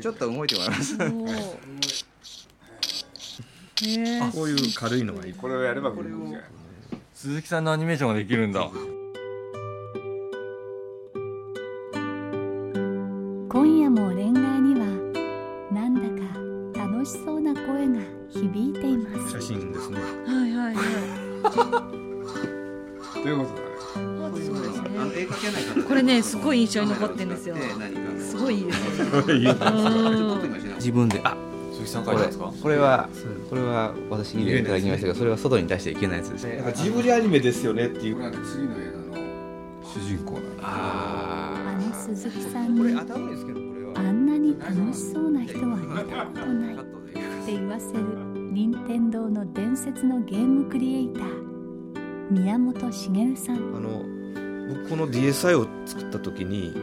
ちょっと動いてもらいます。こういう軽いのがいい。これをやればこれを鈴木さんのアニメーションができるんだ印象に残ってるんですよ。すごいいいですね。自分で。あ鈴木さん書これいたんですか？これはこれは私入れていただきましたがそれは外に出してはいけないやつですね。なんかジブリアニメですよねっていう。次の映画の主人公なああの鈴木さんこれに頭いいですけどこれはあんなに楽しそうな人は見たことないって言わせる任天堂の伝説のゲームクリエイター宮本茂さん。あの僕この DSi を作った時にこ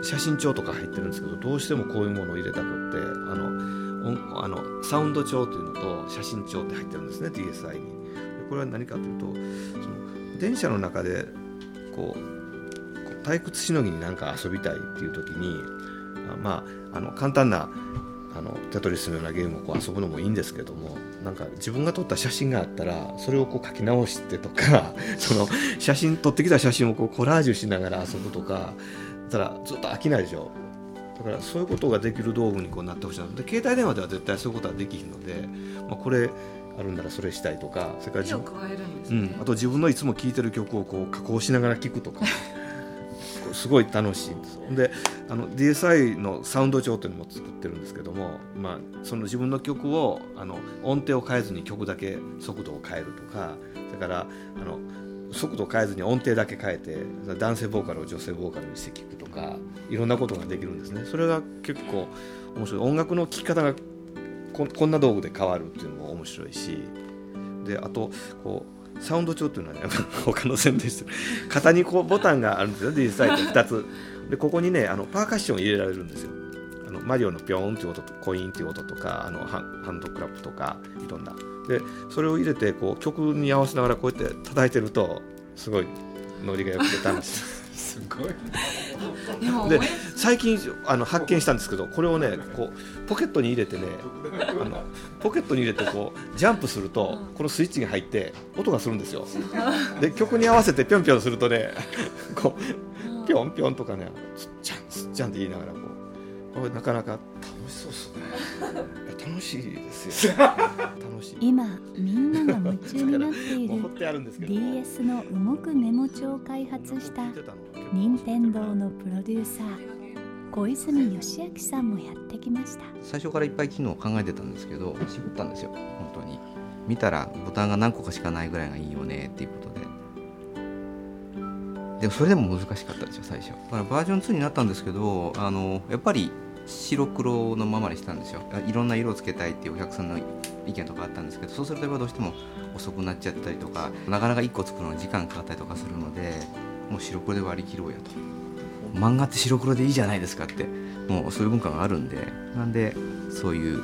う写真帳とか入ってるんですけどどうしてもこういうものを入れたくってあのあのサウンド帳というのと写真帳って入ってるんですね DSi に。でこれは何かというとその電車の中でこう退屈しのぎになんか遊びたいっていう時にあまああの簡単なテトリスのようなゲームをこう遊ぶのもいいんですけどもなんか自分が撮った写真があったらそれをこう書き直してとか その写真撮ってきた写真をこうコラージュしながら遊ぶとかたらずっと飽きないでしょ。だからそういうことができる道具にこうなってほしいな。で携帯電話では絶対そういうことはできひんので、まあ、これあるんならそれしたいとかそれから自分ね。うん、あと自分のいつも聴いてる曲をこう加工しながら聴くとかすごい楽しいんです。であの DSi のサウンド帳というのも作ってるんですけども、まあ、その自分の曲をあの音程を変えずに曲だけ速度を変えるとかそれからあの速度を変えずに音程だけ変えて男性ボーカルを女性ボーカルにして聴くとかいろんなことができるんですね。それが結構面白い。音楽の聴き方がここんな道具で変わるっていうのも面白いし。であとこうサウンド帳っていうのはね 他の宣伝してる肩にこうボタンがあるんですよ実際って2つ。でここにねあのパーカッションを入れられるんですよ。あのマリオのピョーンっていう音とコインっていう音とかあのハンハンドクラップとかいろんな。でそれを入れてこう曲に合わせながらこうやって叩いてるとすごいノリが良くて楽しい。すごいで最近あの発見したんですけどこれをねこうポケットに入れてねあのポケットに入れてこうジャンプするとこのスイッチが入って音がするんですよ。で曲に合わせてぴょんぴょんするとねこうぴょんぴょんとかねすっちゃんすっちゃんって言いながらこうこれなかなか楽しそうですね。楽しいですよ。楽しい。今みんなが夢中になっているもう掘ってあるんですけど。も DS の動くメモ帳を開発した任天堂のプロデューサー小泉義明さんもやってきました。最初からいっぱい機能を考えてたんですけど絞ったんですよ。本当に。見たらボタンが何個かしかないぐらいがいいよねっていうことで。でもそれでも難しかったですよ最初。だからバージョン2になったんですけどあのやっぱり白黒のままにしたんですよ。いろんな色をつけたいっていうお客さんの意見とかあったんですけどそうするとやっぱどうしても遅くなっちゃったりとかなかなか1個作るのに時間かかったりとかするのでもう白黒で割り切ろうやと。漫画って白黒でいいじゃないですかってもうそういう文化があるんでなんでそういう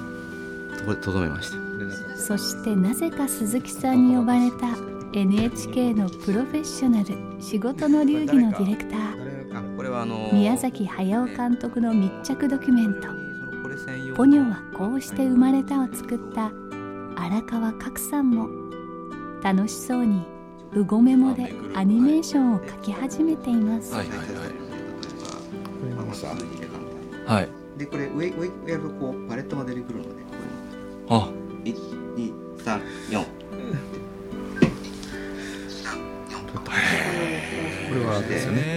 ところでとどめました。そしてなぜか鈴木さんに呼ばれた NHK のプロフェッショナル仕事の流儀のディレクター。れはあの宮崎駿監督の密着ドキュメント。そのこれ専用「ポニョはこうして生まれた」を作った荒川角さんも楽しそうにうごメモでアニメーションを描き始めています、はい。はい。はいはいでこれ上上上やるとこうパレットが出てくるのであ。1234これはですよね。へ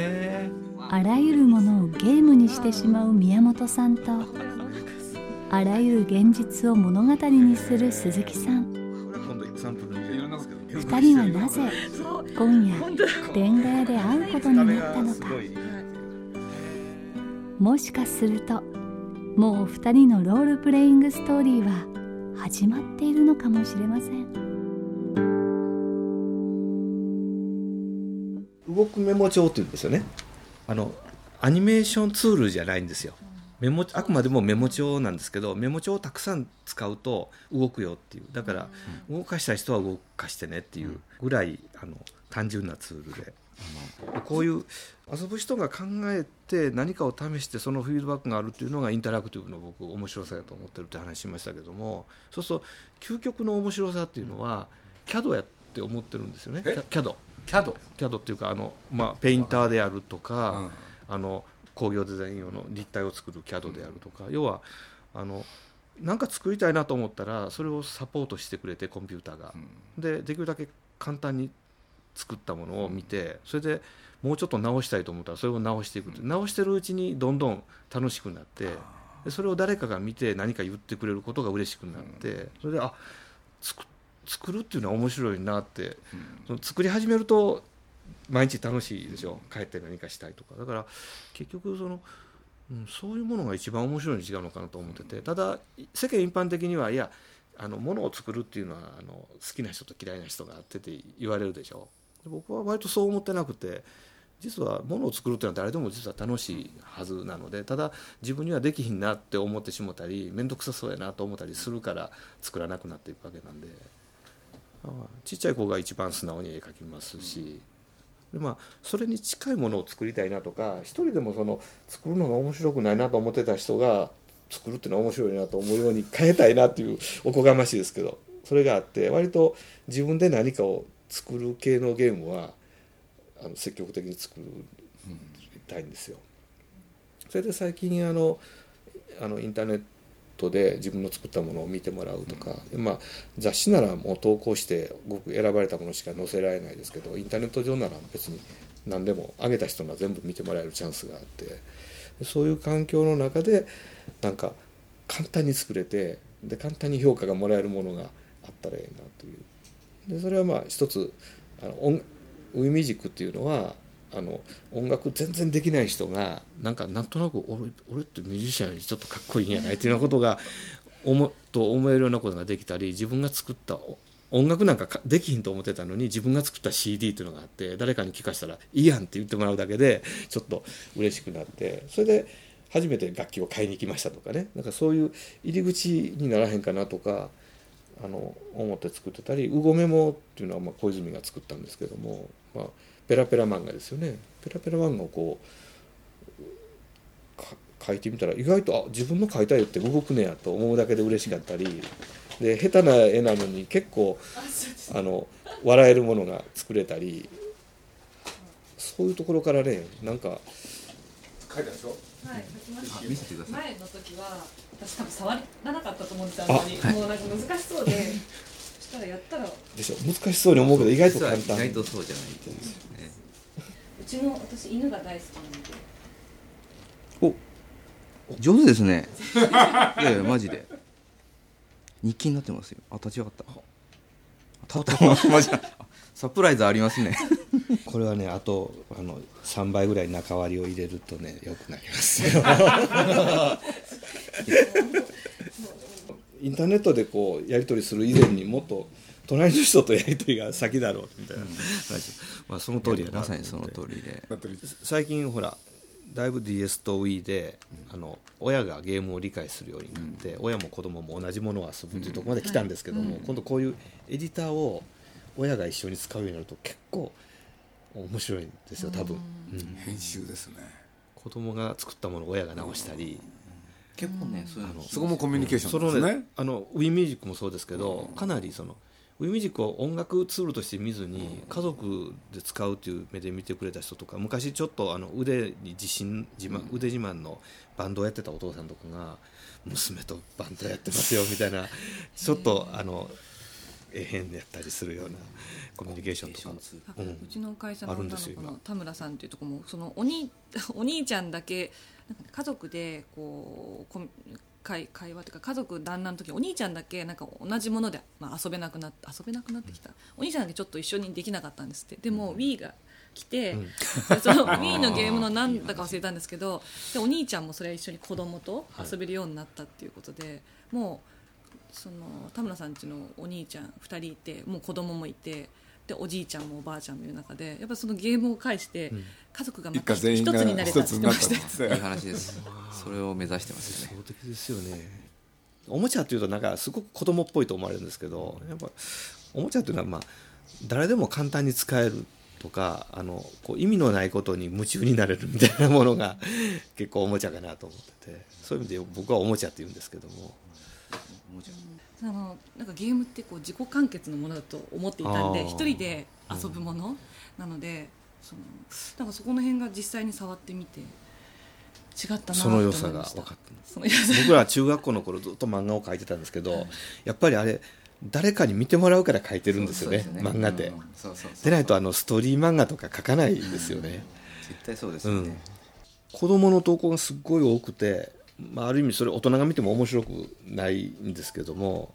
あらゆるものをゲームにしてしまう宮本さんとあらゆる現実を物語にする鈴木さん。今度サンプルいろんなですけど二人はなぜ今夜本当だレンガ屋で会うことになったのか。もしかするともう二人のロールプレイングストーリーは始まっているのかもしれません。動くメモ帳っていうんですよね。あのアニメーションツールじゃないんですよ。メモあくまでもメモ帳なんですけどメモ帳をたくさん使うと動くよっていう。だから動かしたい人は動かしてねっていうぐらいあの単純なツールで。こういう遊ぶ人が考えて何かを試してそのフィードバックがあるっていうのがインタラクティブの僕面白さだと思ってるって話しましたけどもそうすると究極の面白さっていうのは CAD やって思ってるんですよね。え？CAD キャド CAD っていうかあの、まあ、ペインターであるとか、うん。あの工業デザイン用の立体を作る CAD であるとか、要はあのなんか作りたいなと思ったらそれをサポートしてくれてコンピューターが。でできるだけ簡単に作ったものを見てそれでもうちょっと直したいと思ったらそれを直していく直してるうちにどんどん楽しくなってでそれを誰かが見て何か言ってくれることが嬉しくなってそれであ作作るっていうのは面白いなって。その作り始めると毎日楽しいでしょ。帰って何かしたいとか。だから結局その、うん、そういうものが一番面白いに違うのかなと思ってて。ただ世間一般的にはいやあの物を作るっていうのはあの好きな人と嫌いな人があってって言われるでしょ。で僕は割とそう思ってなくて実は物を作るっていうのは誰でも実は楽しいはずなのでただ自分にはできひんなって思ってしもたり面倒くさそうやなと思ったりするから作らなくなっていくわけなんでちっちゃい子が一番素直に絵描きますし、でまあ、それに近いものを作りたいなとか一人でもその作るのが面白くないなと思ってた人が作るっていうのは面白いなと思うように変えたいなっていうおこがましいですけど。それがあって割と自分で何かを作る系のゲームはあの積極的に作りたいんですよ。それで最近あのあのインターネットで自分の作ったものを見てもらうとか、まあ、雑誌ならもう投稿してごく選ばれたものしか載せられないですけどインターネット上なら別に何でも上げた人が全部見てもらえるチャンスがあって。そういう環境の中でなんか簡単に作れてで簡単に評価がもらえるものがあったらいいなという。でそれはまあ一つあの音ウィミジックっていうのはあの音楽全然できない人がなんかなんとなく俺俺ってミュージシャンよりちょっとかっこいいんやないっていうようなことが思と思えるようなことができたり自分が作った音楽なんかできひんと思ってたのに自分が作った CD っていうのがあって誰かに聞かせたら「いいやん」って言ってもらうだけでちょっと嬉しくなってそれで初めて楽器を買いに行きましたとかね。なんかそういう入り口にならへんかなとかあの思って作ってたり「うごメモ」っていうのはまあ小泉が作ったんですけども、まあ、ペラペラ漫画ですよね。ペラペラ漫画をこうか書いてみたら意外とあ自分の描いた絵って動くねやと思うだけで嬉しかったり。で下手な絵なのに結構あの笑えるものが作れたり。そういうところからねなんか書いたでしょ？はい、書きました。前の時は私多分触らなかったと思うんですよああんまりもうなんか難しそうでそ したらやったら。うでしょ？難しそうに思うけど意外と簡単。意外とそうじゃないんですよね。ちの私犬が大好きなので。お上手ですね。いやいやマジで。日記になってますよ。あ立ち上がった。立ったマジだサプライズありますね。これはねあとあの3倍ぐらい中割りを入れるとねよくなりますよ インターネットでこうやり取りする以前にもっと隣の人とやり取りが先だろうみたいな、まあその通りやな。まさにその通りで。最近ほらだいぶ DS と Wii で、あの親がゲームを理解するようになって、親も子供も同じものを遊ぶというところまで来たんですけども、今度こういうエディターを親が一緒に使うようになると結構面白いんですよ多分、うん。編集ですね。子供が作ったものを親が直したり、結構ねそういうのそこもコミュニケーショそのねンですね。あの Wii ミュージックもそうですけど、かなりその Wii ミュージックを音楽ツールとして見ずに家族で使うという目で見てくれた人とか昔ちょっとあの腕に自信自慢、腕自慢のバンドをやってたお父さんとかが娘とバンドやってますよみたいなちょっとあのえ変やったりするようなコミュニケーションとか。ううん。ちの会社の女の子の田村さんっていうところもそのお兄 お兄ちゃんだけ家族でこう会会話というか家族団らんの時お兄ちゃんだけなんか同じもので、まあ、遊べなくなって遊べなくなってきた、お兄ちゃんだけちょっと一緒にできなかったんですって。でも、Wii が来て、その Wii のゲームの何だか忘れたんですけどでお兄ちゃんもそれ一緒に子供と遊べるようになったっていうことで、もうその田村さんちのお兄ちゃん2人いてもう子供もいて。でおじいちゃんもおばあちゃんもいる中でやっぱそのゲームを介して家族がまた一つになれたって言ってましたいい話です それを目指してますよね理想的ですよねおもちゃっていうとなんかすごく子供っぽいと思われるんですけどやっぱおもちゃっていうのはまあ誰でも簡単に使えるとかあのこう意味のないことに夢中になれるみたいなものが結構おもちゃかなと思っててそういう意味で僕はおもちゃって言うんですけども。おもちゃあのなんかゲームってこう自己完結のものだと思っていたんで一人で遊ぶもの、なのでそのなんかそこの辺が実際に触ってみて違ったなその良さが分かった。僕ら中学校の頃ずっと漫画を描いてたんですけど、はい、やっぱりあれ誰かに見てもらうから描いてるんですよね、ね、漫画ってでないとあのストーリー漫画とか描かないですよね、絶対そうですよね、う。ん、子供の投稿がすっごい多くてまあ、ある意味それ大人が見ても面白くないんですけども。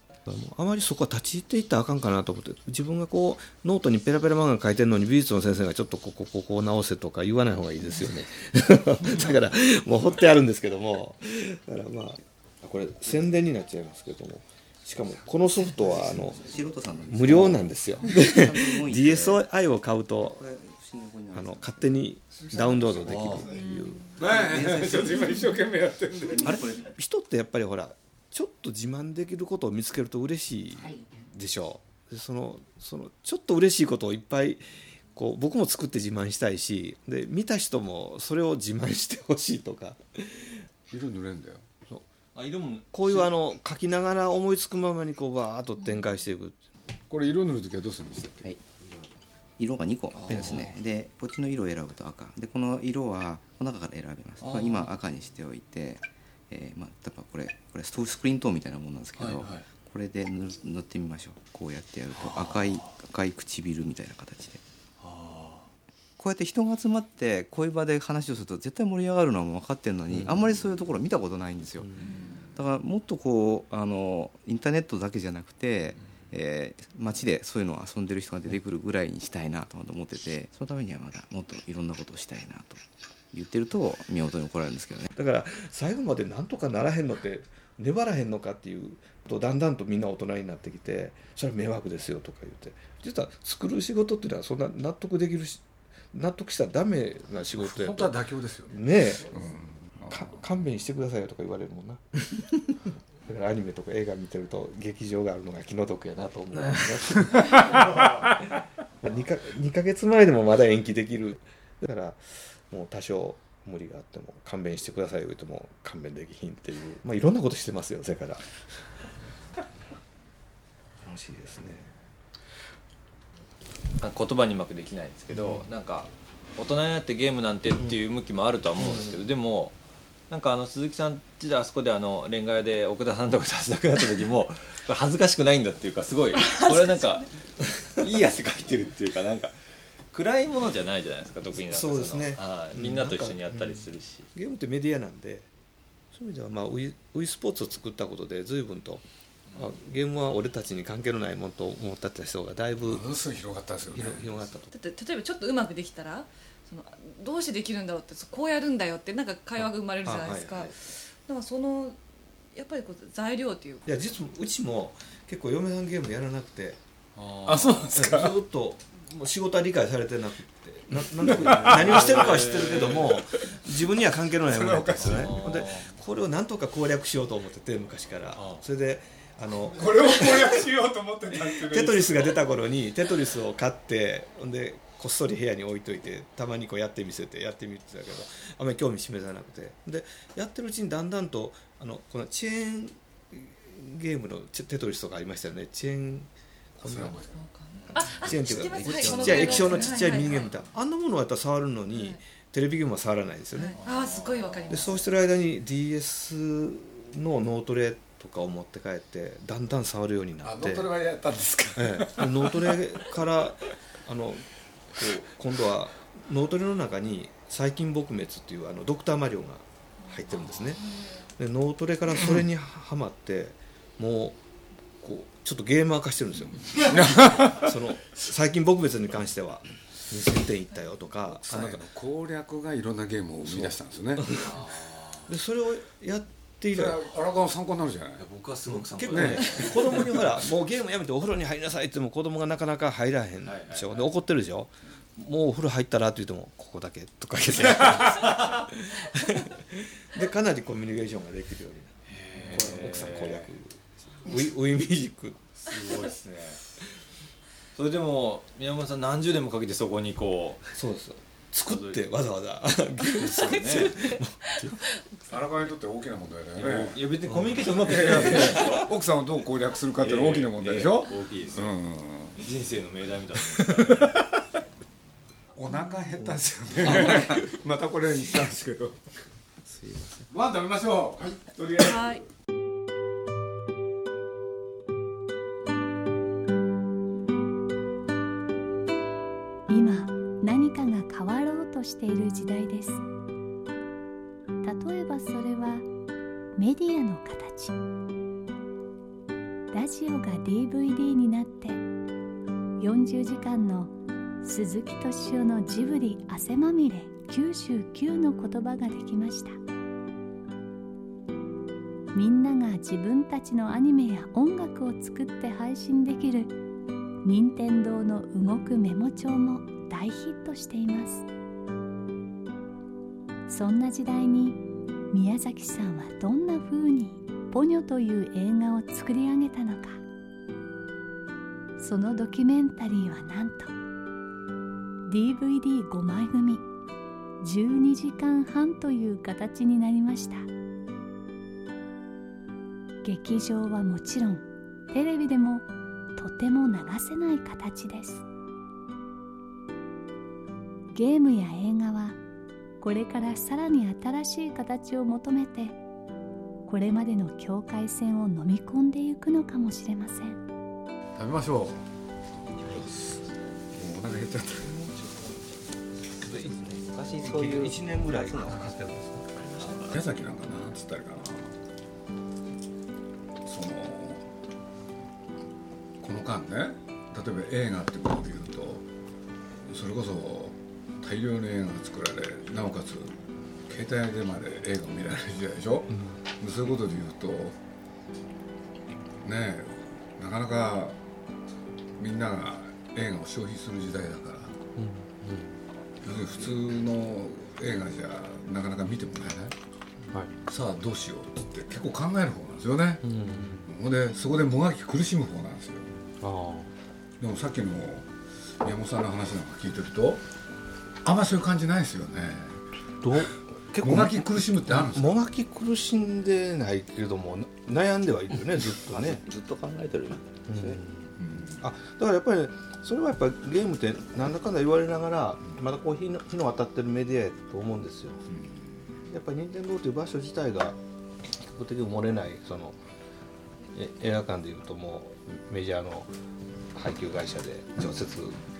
あまりそこは立ち入っていったらあかんかなと思って自分がこうノートにペラペラ漫画書いてるのに美術の先生がちょっとここここを直せとか言わない方がいいですよね。だからもう掘ってあるんですけども。だからまあこれ宣伝になっちゃいますけども。しかもこのソフトはあの無料なんですよ。DSi を買うとあの勝手にダウンロードできるっていう。ちょっと今一生懸命やってんであれ？人ってやっぱりほらちょっと自慢できることを見つけると嬉しいでしょ。う、でそのそのちょっと嬉しいことをいっぱいこう僕も作って自慢したいしで見た人もそれを自慢してほしいとか。色塗れんだよ。あ色も。こういうあの書きながら思いつくままにこうバーッと展開していくこれ色塗る時はどうするんですか、はい色が2個ですね。でこっちの色を選ぶと赤。でこの色はこの中から選べます。まあ、今赤にしておいて、えー、まあ例えばこれこれストースクリーントーンみたいなものなんですけど、はいはい、これで塗ってみましょう。こうやってやると赤い赤い唇みたいな形で。こうやって人が集まってこういう場で話をすると絶対盛り上がるのは分かってるのに、うん、あんまりそういうところ見たことないんですよ。だからもっとこうあのインターネットだけじゃなくて、えー、街でそういうのを遊んでる人が出てくるぐらいにしたいなと思っててそのためにはまだもっといろんなことをしたいなと言ってると見事に怒られるんですけどね。だから最後までなんとかならへんのって粘らへんのかっていうとだんだんとみんな大人になってきてそれは迷惑ですよとか言って。実は作る仕事っていうのはそんな納得できるし納得したらダメな仕事や本当は妥協ですよね。ねえ、うん、勘弁してくださいよとか言われるもんなだからアニメとか映画見てると劇場があるのが気の毒やなと思う、ね、2, か2ヶ月前でもまだ延期できる。だからもう多少無理があっても勘弁してくださいよ言っても勘弁できひんっていう、まあ、いろんなことしてますよそれから。楽しいですね。言葉にうまくできないんですけど、うん、なんか大人になってゲームなんてっていう向きもあるとは思うんですけど、うん、でもなんかあの鈴木さんちであそこであのレンガ屋で奥田さんとかとなくなった時も 恥ずかしくないんだっていうかすごい。これなんかいい汗かいてるっていうかなんか暗いものじゃないじゃないですか特にそうですね。みんなと一緒にやったりするし、うん、ゲームってメディアなんでそういう意味ではまあウィウィスポーツを作ったことで随分とあゲームは俺たちに関係のないものと思った人がだいぶ広がったですよね。広がったと。だって例えばちょっとうまくできたらそのどうしてできるんだろうってこうやるんだよってなんか会話が生まれるじゃないですか、はいはい、だからそのやっぱりこう材料っていういや実はうちも結構嫁さんゲームやらなくて。あそうなんですか。ずっともう仕事は理解されてなくて。ななん何をしてるかは知ってるけども自分には関係のないものだったんですよねでこれをなんとか攻略しようと思ってて昔から。それであのこれを攻略しようと思ってたテトリスが出た頃にテトリスを買ってでこっそり部屋に置いといてたまにこうやってみせてやってみてたけどあんまり興味示さなくて。でやってるうちにだんだんとあのこのチェーンゲームのテトリスとかありましたよね。チェーンこんなチェーン。っていうかちっちゃい液晶のちっちゃいミニゲームみたいなあんなものをやったら触るのに、テレビゲームは触らないですよね、ああすごいわかります。でそうしてる間に DS の脳トレとかを持って帰ってだんだん触るようになって。脳トレはやったんですか、ええ、脳トレからあの今度は脳トレの中に細菌撲滅っていうあのドクターマリオが入ってるんですね。で脳トレからそれにはまってもうこうちょっとゲーマー化してるんですよ。その最近僕別に関しては2000点いったよとかあなんか攻略がいろんなゲームを生み出したんですよね。でそれをやっている荒川参考になるじゃない。僕はすごく参結構ね子供にほらもうゲームやめてお風呂に入りなさいって言っても子供がなかなか入らへん。でしょ、で怒ってるでしょ。もうお風呂入ったらって言ってもここだけとか言って。でかなりコミュニケーションができるようにな奥さん攻略。ウィウィミュージック。すごいですね。それでも宮本さん何十年もかけてそこにこうそうです作ってわざわざ。ですよね荒川にとって大きな問題だよね。いや別にコミュニケーションうまくやらなくて奥さんをどう攻略するかっていうのは大きな問題でしょ、大きいですよ、人生の命題みたいなお腹減ったんですよね。またこれにしたんですけど。すいませんご飯食べましょう。はい。とりあえずている時代です。例えばそれはメディアの形。ラジオが DVD になって40時間の鈴木敏夫のジブリ汗まみれ99の言葉ができました。みんなが自分たちのアニメや音楽を作って配信できる任天堂の動くメモ帳も大ヒットしています。そんな時代に宮崎さんはどんな風にポニョという映画を作り上げたのか。そのドキュメンタリーはなんと DVD5 枚組12時間半という形になりました。劇場はもちろんテレビでもとても流せない形です。ゲームや映画はこれからさらに新しい形を求めてこれまでの境界線を飲み込んでいくのかもしれません。食べましょう。もうお腹減っちゃった。昔そういう1年ぐらいかかってるんです宮崎なんかなんつったかな。そのこの間ね例えば映画ってことでいうとそれこそ大量の映画が作られなおかつ携帯でまで映画を見られる時代でしょ、うん、そういうことでいうとねなかなかみんなが映画を消費する時代だから、うんうん、普通の映画じゃなかなか見てもらえない、はい、さあどうしようって結構考える方なんですよね、うん、でそこでもがき苦しむ方なんですよ。でもさっきの宮本さんの話なんか聞いてるとあんまそういう感じないですよね。どう？結構もがき苦しむってあるんですか？もがき苦しんでないけれども悩んではいるよね ずっとね。ずっと考えてるん。ですね、うん、あだからやっぱり、ね、それはやっぱりゲームってなんだかんだ言われながらまだこう日の日の当たってるメディアやと思うんですよ、うん、やっぱり任天堂という場所自体が比較的埋もれないその映画館でいうともうメジャーの配給会社で常設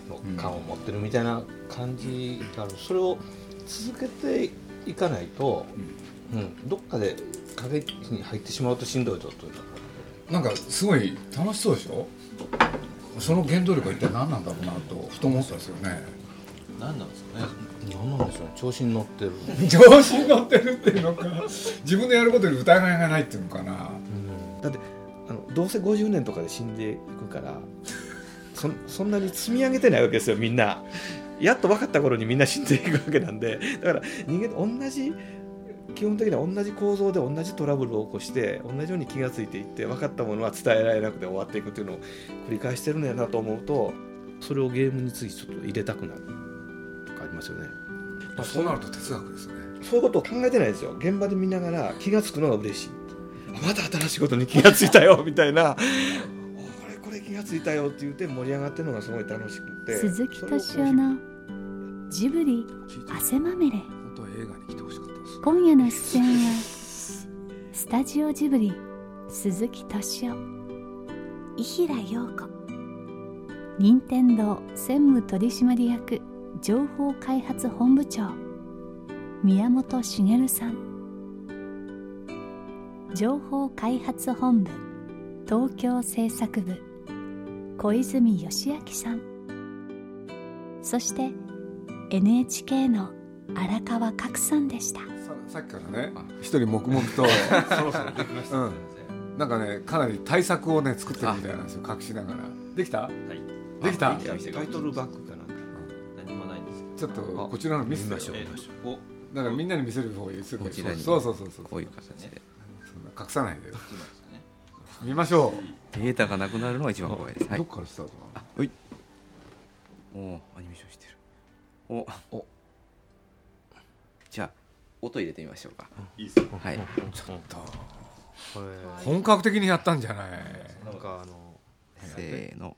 の感を持ってるみたいな感じがある、それを続けていかないと、うん、どっかで影に入ってしまうとしんどいぞというなんかすごい楽しそうでしょ？その原動力は一体何なんだろうなとふと思ったんですよね。何なんですかね？何なんでしょう調子に乗ってる。調子に乗ってるっていうのか。自分でやることに疑いがないっていうのかな、うん、だってあのどうせ50年とかで死んでいくからそそんなに積み上げてないわけですよみんな。やっと分かった頃にみんな死んでいくわけなんで。だから人間と同じ基本的には同じ構造で同じトラブルを起こして同じように気が付いていって分かったものは伝えられなくて終わっていくっていうのを繰り返してるんやなと思うとそれをゲームについてちょっと入れたくなる。とかありますよね。そうなると哲学ですね。そういうことを考えてないですよ。現場で見ながら気が付くのが嬉しいまた新しいことに気が付いたよみたいな気が付いたよって言って盛り上がってるのがすごい楽しくて。鈴木敏夫のジブリ汗まみれ。今夜の出演はスタジオジブリ鈴木敏夫。伊平陽子。任天堂専務取締役情報開発本部長。宮本茂さん。情報開発本部東京制作部小泉義明さん。そして NHK の荒川角さんでした。ささっきからね一人黙々と。そろそろできました、うん。なんかねかなり対策をね作ってるみたいなんですよ隠しながら。できた？はい。できた？あできタイトルバックかなんか。何もないんですちょっとこちらの見せましょうえ見ましょお。だからみんなに見せる方がいいですよこちらにそうそうそうそう。こういう形で。そんな隠さないで見ましょデータがなくなるのが一番怖いです、う、はい。どっからスタートなの？おい。おーアニメーションしてる。おお。じゃあ音入れてみましょうか。いいっすよ。はい。これ本格的にやったんじゃない？なんかあのせーの。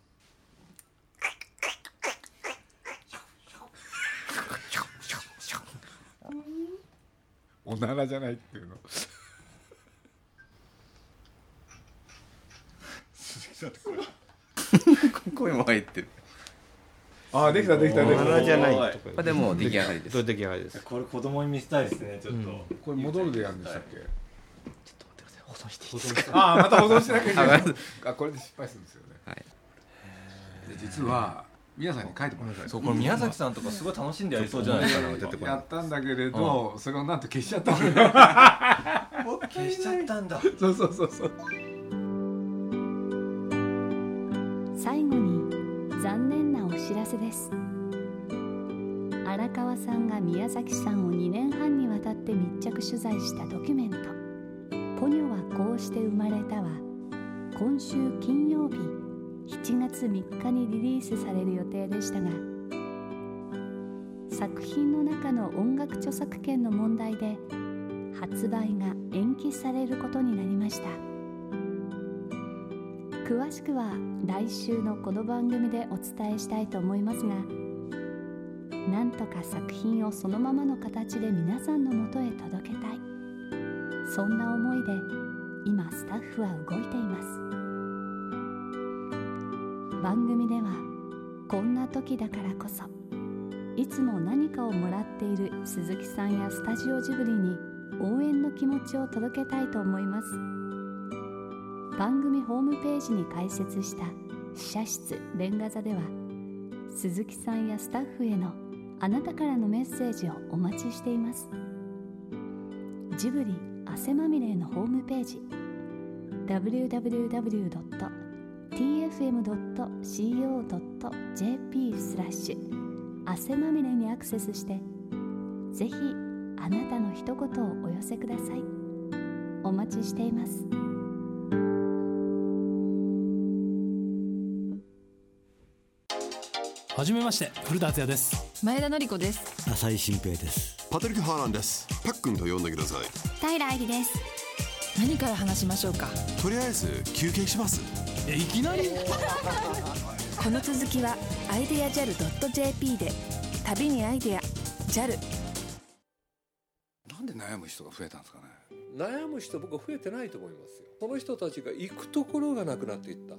おならじゃないっていうの声も入ってる。ああできたできたできた。じゃないとか。まあでも出来上がりです。出来上がりです？これ子供に見せたいですねちょっと、これ戻るでやるんでしたっけ？保存していいですか？ああまた保存しなきゃいけない。ああこれで失敗するんですよね。はい。で実は皆さんに書いてもらったそうこれ宮崎さんとかすごい楽しんでやりそうじゃないですか。なんかやったんだけれど、それをなんと消しちゃった 消しちゃったんだ。そうそうそうそうです。荒川さんが宮崎さんを2年半にわたって密着取材したドキュメント「ポニョはこうして生まれた」は今週金曜日7月3日にリリースされる予定でしたが作品の中の音楽著作権の問題で発売が延期されることになりました。詳しくは来週のこの番組でお伝えしたいと思いますがなんとか作品をそのままの形で皆さんのもとへ届けたい。そんな思いで今スタッフは動いています。番組ではこんな時だからこそいつも何かをもらっている鈴木さんやスタジオジブリに応援の気持ちを届けたいと思います。番組ホームページに開設した試写室レンガ座では鈴木さんやスタッフへのあなたからのメッセージをお待ちしています。ジブリ汗まみれのホームページ www.tfm.co.jp スラッシュ汗まみれにアクセスしてぜひあなたの一言をお寄せください。お待ちしています。はじめまして古田敦也です。前田典子です。浅井新平です。パトリック・ハーランです。パックンと呼んでください。平愛理です。何から話しましょうか？とりあえず休憩します。えいきなり？この続きはアイデア JAL.jp で。旅にアイデア JAL なんで悩む人が増えたんですかね。悩む人僕は増えてないと思いますよ。この人たちが行くところがなくなっていった、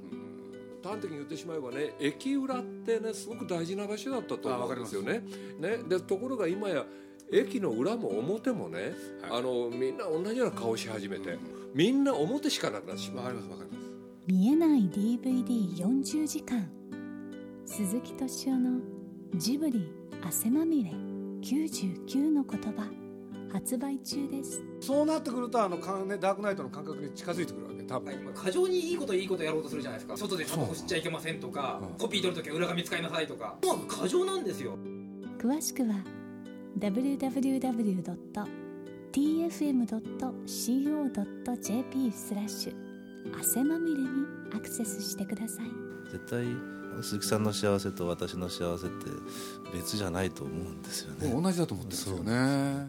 端的に言ってしまえばね駅裏ってねすごく大事な場所だったと思うんですよね。ね。でところが今や駅の裏も表もね、あのみんな同じような顔し始めて、みんな表しかなくなってしまう。わかりますわかります。見えない DVD40 時間。鈴木敏夫のジブリ汗まみれ99の言葉発売中です。そうなってくるとあのかねダークナイトの感覚に近づいてくるわけ多分。過剰にいいこといいことやろうとするじゃないですか。外でタバコ吸っちゃいけませんとか、コピー取るときは裏紙使いなさいとか。もう。過剰なんですよ。詳しくは www.tfm.co.jp スラッシュ。汗まみれにアクセスしてください。絶対鈴木さんの幸せと私の幸せって別じゃないと思うんですよね。同じだと思ってるんですよね